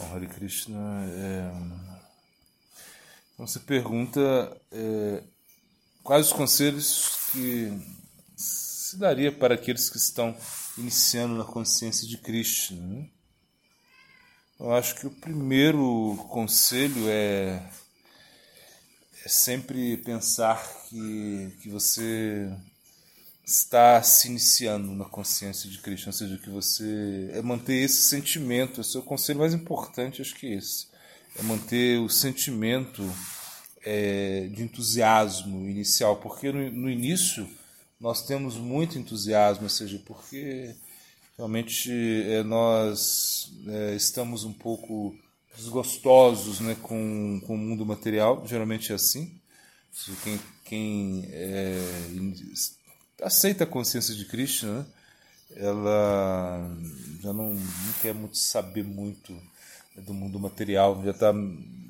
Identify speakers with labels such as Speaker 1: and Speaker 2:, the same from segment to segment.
Speaker 1: Bom, Hare Krishna, é... então você pergunta é... quais os conselhos que se daria para aqueles que estão iniciando na consciência de Krishna. Né? Eu acho que o primeiro conselho é, é sempre pensar que, que você está se iniciando na consciência de Cristo, ou seja, que você é manter esse sentimento, esse é o conselho mais importante, acho que é esse, é manter o sentimento é, de entusiasmo inicial, porque no, no, início nós temos muito entusiasmo, ou seja, porque realmente é, nós é, estamos um pouco desgostosos né, com, com o mundo material, geralmente é assim, quem, quem é, aceita a consciência de Krishna, né? ela já não, não quer muito saber muito do mundo material, já está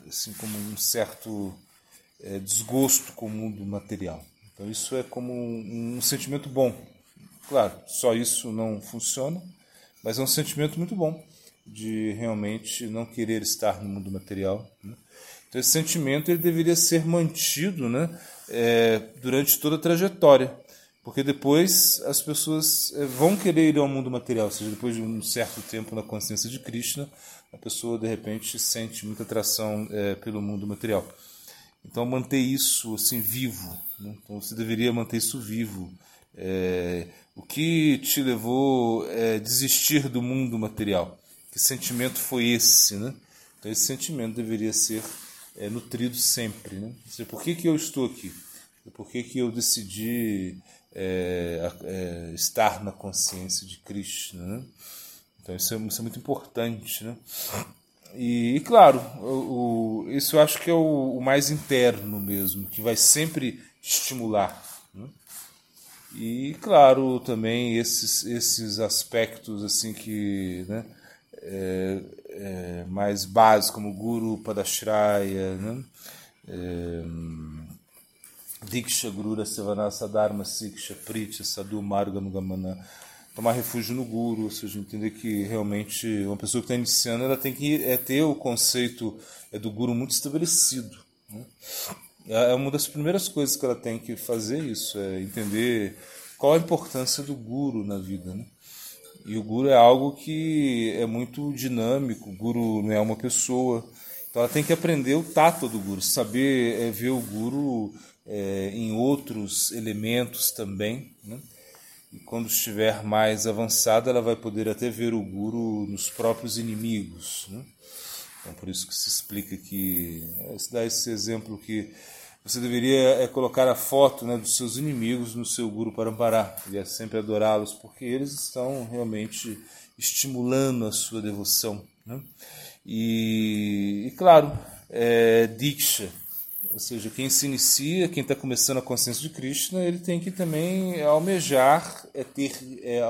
Speaker 1: assim como um certo é, desgosto com o mundo material. Então isso é como um, um, sentimento bom. Claro, só isso não funciona, mas é um sentimento muito bom de realmente não querer estar no mundo material. Né? Então esse sentimento ele deveria ser mantido, né, é, durante toda a trajetória. Porque depois as pessoas eh, vão querer ir ao mundo material, ou seja, depois de um certo tempo na consciência de Krishna, a pessoa de repente sente muita atração é, pelo mundo material. Então manter isso assim vivo, né? então você deveria manter isso vivo. É, o que te levou a é, desistir do mundo material? Que sentimento foi esse, né? Então esse sentimento deveria ser nutrido sempre, né? Seja, por que que eu estou aqui? Por que que eu decidi é, é, estar na consciência de Krishna. Né? Então isso é, isso é, muito importante. Né? E, e claro, o, o, isso eu acho que é o, o, mais interno mesmo, que vai sempre estimular. Né? E claro, também esses, esses aspectos assim que né, é, é, mais básicos, como Guru Padashraya, né? Diksha Gurura Sevanasa Dharma Siksha Pritya Sadhu Marga Nugamana tomar refúgio no Guru, ou seja, entender que realmente uma pessoa que está iniciando ela tem que é, ter o conceito é, do Guru muito estabelecido. Né? É, é uma das primeiras coisas que ela tem que fazer isso, é entender qual a importância do Guru na vida. Né? E o Guru é algo que é muito dinâmico, o Guru não é uma pessoa, então ela tem que aprender o tato do Guru, saber é, ver o Guru é, em outros elementos também. Né? E quando estiver mais avançada, ela vai poder até ver o guru nos próprios inimigos. Né? Então, por isso que se explica que, é, se dá esse exemplo que você deveria é, colocar a foto né, dos seus inimigos no seu Guru Parampará e é sempre adorá-los, porque eles estão realmente estimulando a sua devoção. Né? E, e, claro, é, Diksha, ou seja, quem se inicia, quem está começando a consciência de Krishna, ele tem que também almejar, é ter, é,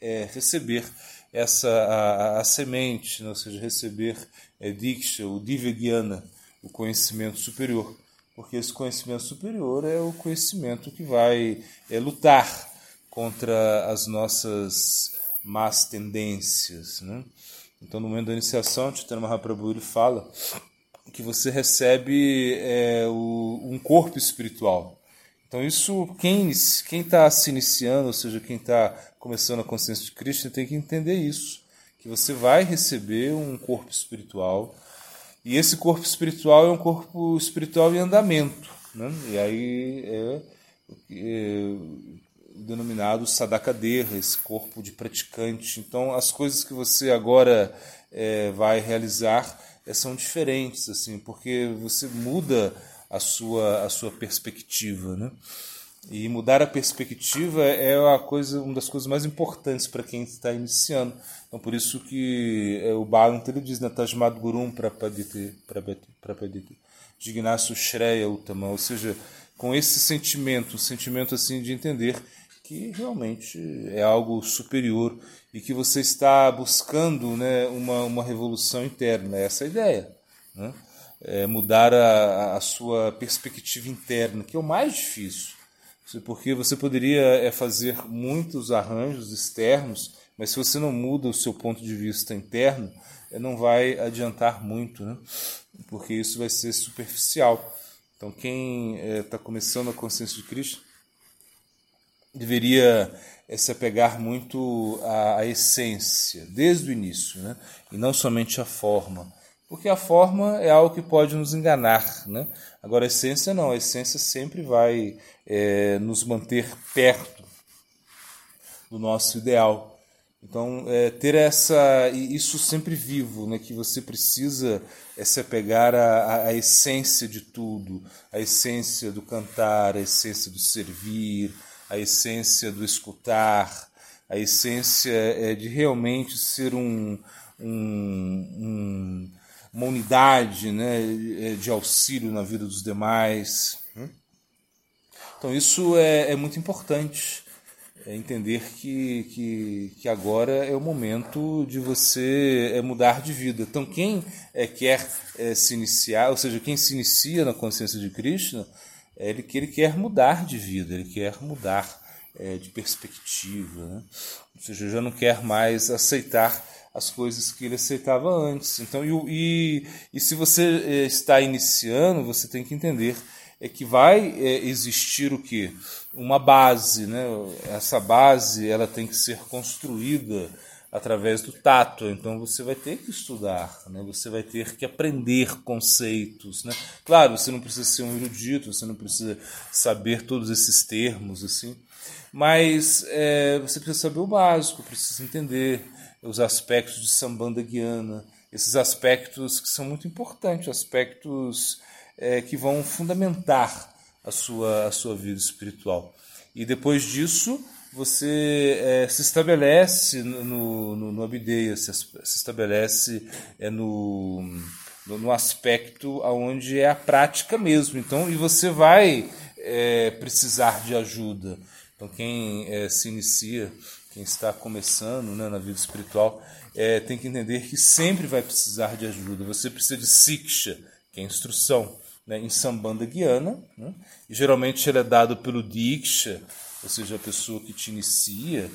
Speaker 1: é receber essa a, a semente, né? ou seja, receber é, Diksha, o Divyajnana, o conhecimento superior. Porque esse conhecimento superior é o conhecimento que vai é, lutar contra as nossas más tendências. Né? Então, no momento da iniciação, Chaitanya Mahaprabhu ele fala que você recebe é, o, um corpo espiritual. Então isso, quem está se iniciando, ou seja, quem está começando a consciência de Cristo, tem que entender isso, que você vai receber um corpo espiritual, e esse corpo espiritual é um corpo espiritual em andamento, né? e aí é, é denominado sadakadeha, esse corpo de praticante. Então as coisas que você agora é, vai realizar são diferentes, assim, porque você muda a sua, a sua perspectiva, né? E mudar a perspectiva é a coisa, uma das coisas mais importantes para quem está iniciando. Então, por isso que é, o Bhagavatam ele diz, né, Gurum Prapadite, Prapadite, Jignasu Shreya Uttama, ou seja, com esse sentimento, um sentimento assim de entender que realmente é algo superior e que você está buscando né, uma, uma revolução interna. Essa é a ideia. Né? É mudar a, a sua perspectiva interna, que é o mais difícil. Porque você poderia é, fazer muitos arranjos externos, mas se você não muda o seu ponto de vista interno, não vai adiantar muito, né? porque isso vai ser superficial. Então, quem está é, começando a consciência de Cristo deveria é, se apegar muito à, à, essência, desde o início, né? e não somente à forma. Porque a forma é algo que pode nos enganar. Né? Agora, a essência não, a essência sempre vai é, nos manter perto do nosso ideal. Então, é, ter essa isso sempre vivo, né, que você precisa é se apegar à, à, essência de tudo, a essência do cantar, a essência do servir, a essência do escutar, a essência é, de realmente ser um, um, um, uma unidade né, é, de auxílio na vida dos demais. Né. Então, isso é, é muito importante é entender que, que, que, agora é o momento de você é, mudar de vida. Então, quem é, quer é, se iniciar, ou seja, quem se inicia na consciência de Krishna, ele que ele quer mudar de vida, ele quer mudar é, de perspectiva. Né? Ou seja, já não quer mais aceitar as coisas que ele aceitava antes. Então, e, e, e se você é, está iniciando, você tem que entender é que vai é, existir o que uma base, né? Essa base ela tem que ser construída através do tato. Então você vai ter que estudar, né? Você vai ter que aprender conceitos, né? Claro, você não precisa ser um erudito, você não precisa saber todos esses termos assim, mas é, você precisa saber o básico, precisa entender os aspectos de sambanda guiana, esses aspectos que são muito importantes, aspectos é, que vão fundamentar a sua, a sua vida espiritual. E depois disso, você é, se estabelece no, no, no se, se estabelece é, no, no, no, aspecto onde é a prática mesmo. Então, e você vai é, precisar de ajuda. Então, quem é, se inicia, quem está começando né, na vida espiritual, é, tem que entender que sempre vai precisar de ajuda. Você precisa de siksha, que é instrução né, em Sambanda Guiana, né, e geralmente ele é dado pelo Diksha, ou seja, a pessoa que te inicia,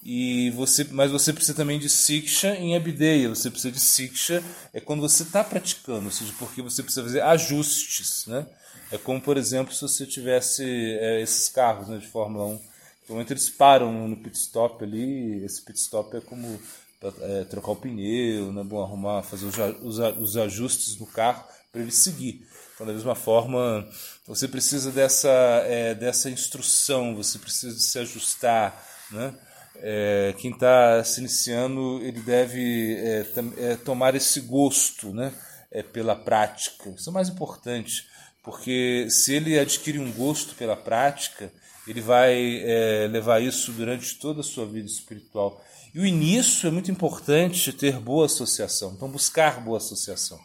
Speaker 1: e você, mas você precisa também de Siksha em Abdeya, você precisa de Siksha é quando você está praticando, ou seja, porque você precisa fazer ajustes. Né? É como, por exemplo, se você tivesse é, esses carros né, de Fórmula 1, no momento eles param no pit stop ali, esse pit stop é como é, trocar o pneu, né, bom, arrumar, fazer os, os, os ajustes no carro para ele seguir. Então, da mesma forma, você precisa dessa, é, dessa instrução, você precisa se ajustar. Né? É, quem está se iniciando, ele deve é, é, tomar esse gosto né? É, pela prática. Isso é o mais importante, porque se ele adquirir um gosto pela prática, ele vai é, levar isso durante toda a sua vida espiritual. E o início é muito importante ter boa associação, então buscar boa associação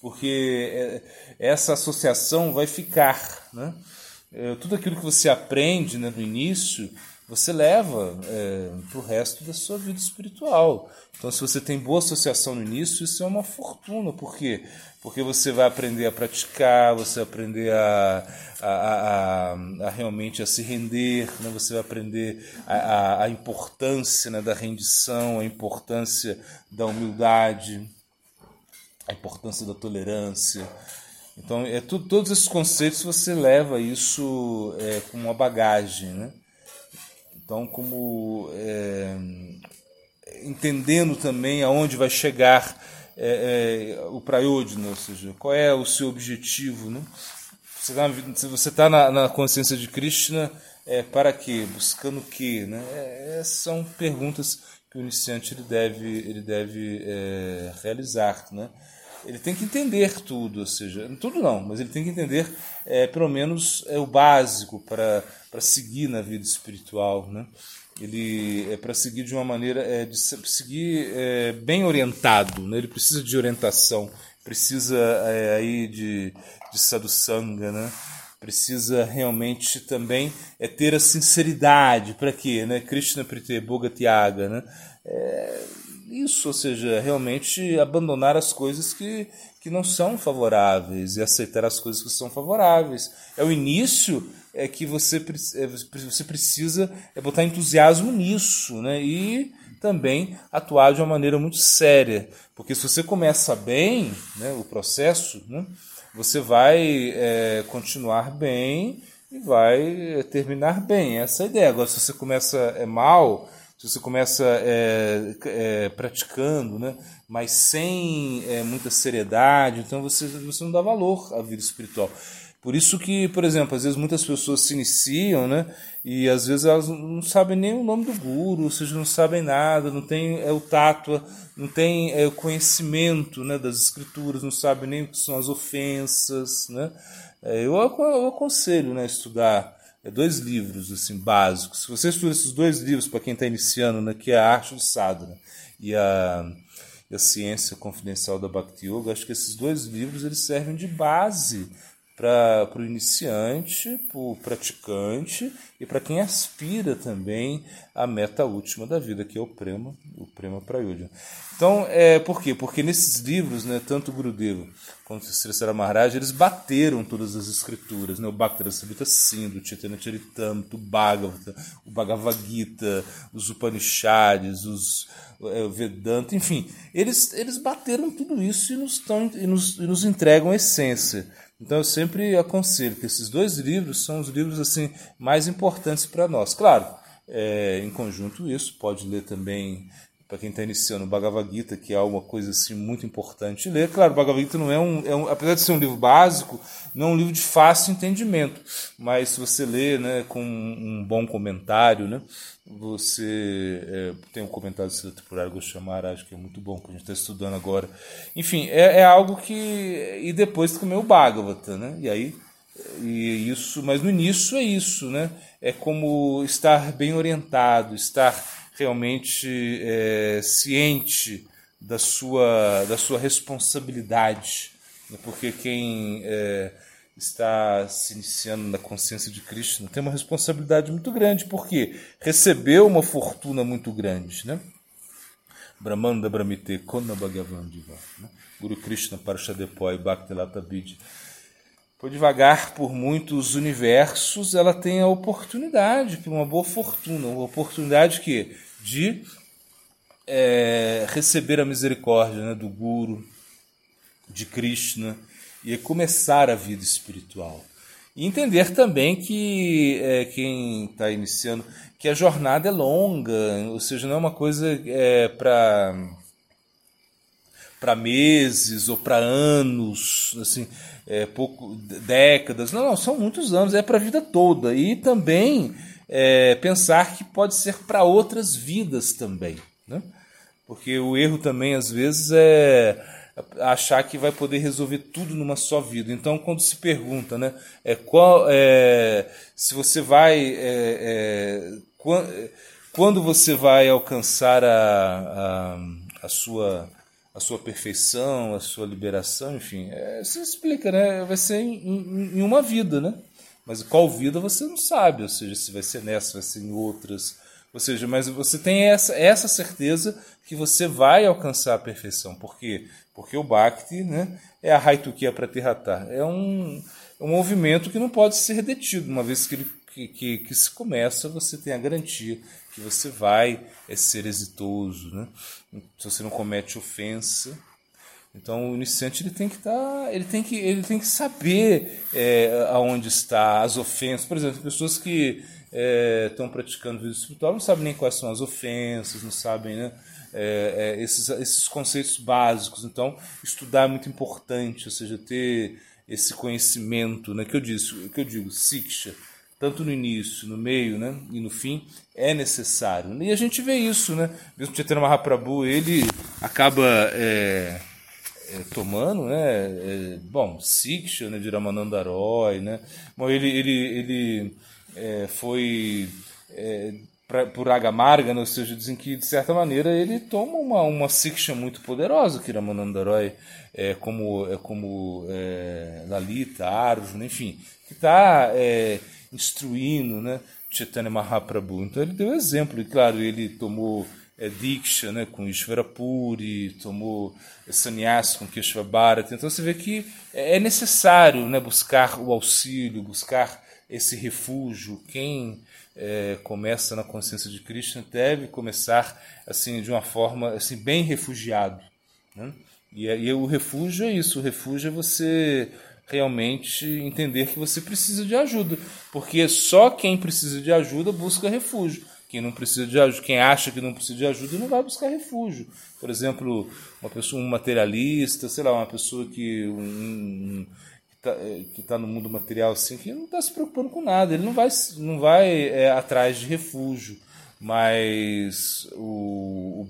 Speaker 1: porque é, essa associação vai ficar. Né? É, tudo aquilo que você aprende né, no início, você leva é, para o resto da sua vida espiritual. Então, se você tem boa associação no início, isso é uma fortuna. Por quê? Porque você vai aprender a praticar, você vai aprender a, a, a, a realmente a se render, né? você vai aprender a, a, importância né, da rendição, a importância da humildade a importância da tolerância. Então, é todos esses conceitos você leva isso é, como uma bagagem, né? Então, como é, entendendo também aonde vai chegar é, é o praiodina, ou seja, qual é o seu objetivo, né? Você tá, se você está na, na, consciência de Krishna, é, para quê? Buscando o quê? Né? É, são perguntas que o iniciante ele deve, ele deve é, realizar, né? Ele tem que entender tudo, ou seja, tudo não, mas ele tem que entender é, pelo menos é o básico para seguir na vida espiritual, né? Ele é para seguir de uma maneira é, de seguir é, bem orientado, né? Ele precisa de orientação, precisa é, aí de de sadhusanga, né? Precisa realmente também é ter a sinceridade para quê, né? Krishna Prite Boga Tiaga, né? É, isso, ou seja, realmente abandonar as coisas que, que não são favoráveis e aceitar as coisas que são favoráveis. É o início é que você, é, você precisa é botar entusiasmo nisso, né? E também atuar de uma maneira muito séria. Porque se você começa bem né, o processo, né, você vai é, continuar bem e vai terminar bem. Essa é a ideia. Agora, se você começa é, mal, se você começa é, é, praticando, né, mas sem é, muita seriedade, então você, você não dá valor à vida espiritual. Por isso que, por exemplo, às vezes muitas pessoas se iniciam, né? E às vezes elas não sabem nem o nome do guru, ou seja, não sabem nada, não tem é, o tato, não tem é, o conhecimento né, das escrituras, não sabem nem o que são as ofensas, né? É, eu, eu aconselho né, estudar é, dois livros assim básicos. Se você estuda esses dois livros para quem está iniciando, né, que é a Arte do Sadhana e a, e a Ciência Confidencial da Bhakti Yoga, acho que esses dois livros eles servem de base para o iniciante, para o praticante e para quem aspira também à meta última da vida, que é o Prema, o Prema Prayodhya. Então, é, por quê? Porque nesses livros, né, tanto o Gurudeva quanto o Sri Maharaj, eles bateram todas as escrituras, né, o Bhakti Samhita Sindhu, Chaitanya Charitamrita, o Bhagavata, o Bhagavad Gita, os Upanishads, os é, Vedanta, enfim, eles, eles bateram tudo isso e nos, tão, e nos, e nos entregam a essência. Então eu sempre aconselho que esses dois livros são os livros assim mais importantes para nós. Claro, é, em conjunto isso, pode ler também para quem está iniciando o Bhagavad Gita, que é uma coisa assim muito importante ler. Claro, o Bhagavad Gita não é um, é um, apesar de ser um livro básico, não é um livro de fácil entendimento, mas se você lê, né, com um bom comentário, né, você é, tem um comentário do Siddhartha Goswami acho que é muito bom, que a gente está estudando agora. Enfim, é, é, algo que e depois também o Bhagavata, né? E aí e isso, mas no início é isso, né? É como estar bem orientado, estar realmente é, ciente da sua, da sua responsabilidade, né? porque quem é, está se iniciando na consciência de Krishna tem uma responsabilidade muito grande, porque recebeu uma fortuna muito grande, né? Brahmanda Brahmite Kona Bhagavan Diva, né? Guru Krishna Parashadepoi Bhaktilata Bidya por devagar por muitos universos, ela tem a oportunidade, uma boa fortuna, uma oportunidade que de é, receber a misericórdia né, do Guru, de Krishna, e começar a vida espiritual. E entender também que é, quem está iniciando, que a jornada é longa, ou seja, não é uma coisa é, para para meses ou para anos, assim, é, pouco décadas. Não, não, são muitos anos, é para a vida toda. E também é, pensar que pode ser para outras vidas também. Né? Porque o erro também, às vezes, é achar que vai poder resolver tudo numa só vida. Então, quando se pergunta né, é, qual, é, se você vai. É, é, quando você vai alcançar a, a, a, sua, a sua perfeição, a sua liberação, enfim, é, se explica, né? Vai ser em, em, em uma vida, né? Mas qual vida você não sabe, ou seja, se vai ser nessa, vai ser em outras. Ou seja, mas você tem essa, essa certeza que você vai alcançar a perfeição. Por quê? Porque o Bhakti né, é a Haitukia Pratirata. É um, é um movimento que não pode ser detido. Uma vez que, ele, que, que, que se começa, você tem a garantia que você vai é, ser exitoso. Né? Se você não comete ofensa, então o iniciante ele tem que tá, ele tem que, ele tem que saber é, aonde está as ofensas. Por exemplo, pessoas que é, estão praticando vida espiritual não sabem nem quais são as ofensas, não sabem né, é, é, esses, esses conceitos básicos. Então estudar é muito importante, ou seja, ter esse conhecimento, né, que eu disse, que eu digo, siksha, tanto no início, no meio, né, e no fim, é necessário. E a gente vê isso, né? Mesmo Chaitanya Mahaprabhu, ele acaba é, é, tomando, né? É, bom, Siksha, né, de Ramananda Roy, né? Bom, ele, ele, ele é, foi é, pra, por Agamarga, né? ou seja, dizem que de certa maneira ele toma uma, uma Siksha muito poderosa que Ramananda Roy, é, como, é, como é, Lalita, Arjuna, enfim, que está é, instruindo, né? Chaitanya Mahaprabhu. Então ele deu exemplo, e claro, ele tomou Diksha né, com Ishvara Puri, tomou sannyas com Keshava Bharata. Então você vê que é necessário né, buscar o auxílio, buscar esse refúgio, quem é, começa na consciência de Krishna deve começar assim de uma forma assim bem refugiado. Né? E, e o refúgio é isso, o refúgio é você realmente entender que você precisa de ajuda, porque só quem precisa de ajuda busca refúgio. Quem não precisa de ajuda, quem acha que não precisa de ajuda não vai buscar refúgio. Por exemplo, uma pessoa, um materialista, sei lá, uma pessoa que um, que está tá no mundo material assim, que não está se preocupando com nada, ele não vai, não vai é, atrás de refúgio. Mas o, o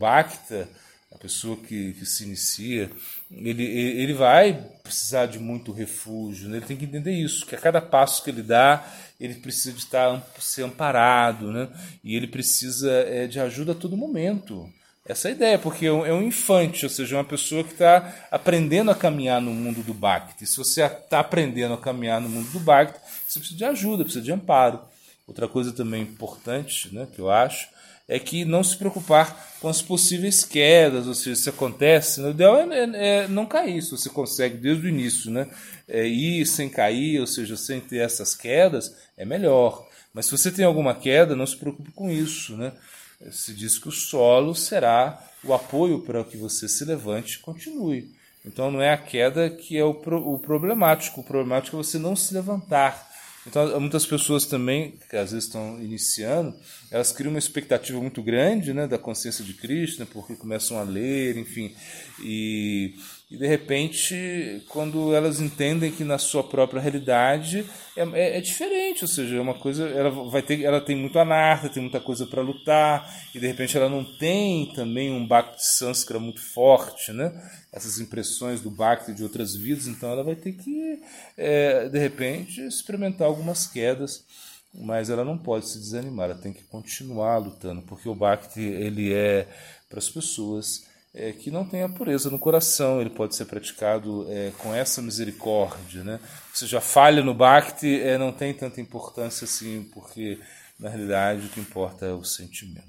Speaker 1: a pessoa que, que se inicia, ele, ele vai precisar de muito refúgio, né? ele tem que entender isso, que a cada passo que ele dá, ele precisa de estar ser amparado, né? e ele precisa é, de ajuda a todo momento. Essa é a ideia, porque é um, é infante, ou seja, uma pessoa que está aprendendo a caminhar no mundo do Bhakti. Se você está aprendendo a caminhar no mundo do Bhakti, você precisa de ajuda, precisa de amparo. Outra coisa também importante, né, que eu acho, é que não se preocupar com as possíveis quedas, ou seja, se acontece, o ideal é, é, é não cair, se você consegue desde o início né, é, ir sem cair, ou seja, sem ter essas quedas, é melhor. Mas se você tem alguma queda, não se preocupe com isso, né? se diz que o solo será o apoio para que você se levante e continue. Então não é a queda que é o, pro, o problemático, o problemático é você não se levantar. Então muitas pessoas também, que às vezes estão iniciando, elas criam uma expectativa muito grande né, da consciência de Cristo, né, porque começam a ler, enfim, e e de repente, quando elas entendem que na sua própria realidade é, é, é diferente, ou seja, é uma coisa, ela vai ter, ela tem muito anarta, tem muita coisa para lutar, e de repente ela não tem também um Bhakti Sanskara muito forte, né? Essas impressões do Bhakti de outras vidas, então ela vai ter que, é, de repente, experimentar algumas quedas, mas ela não pode se desanimar, ela tem que continuar lutando, porque o Bhakti ele é para as pessoas é, que não tem a pureza no coração, ele pode ser praticado é, com essa misericórdia. Né? Ou seja, a falha no Bhakti é, não tem tanta importância assim, porque na realidade o que importa é o sentimento.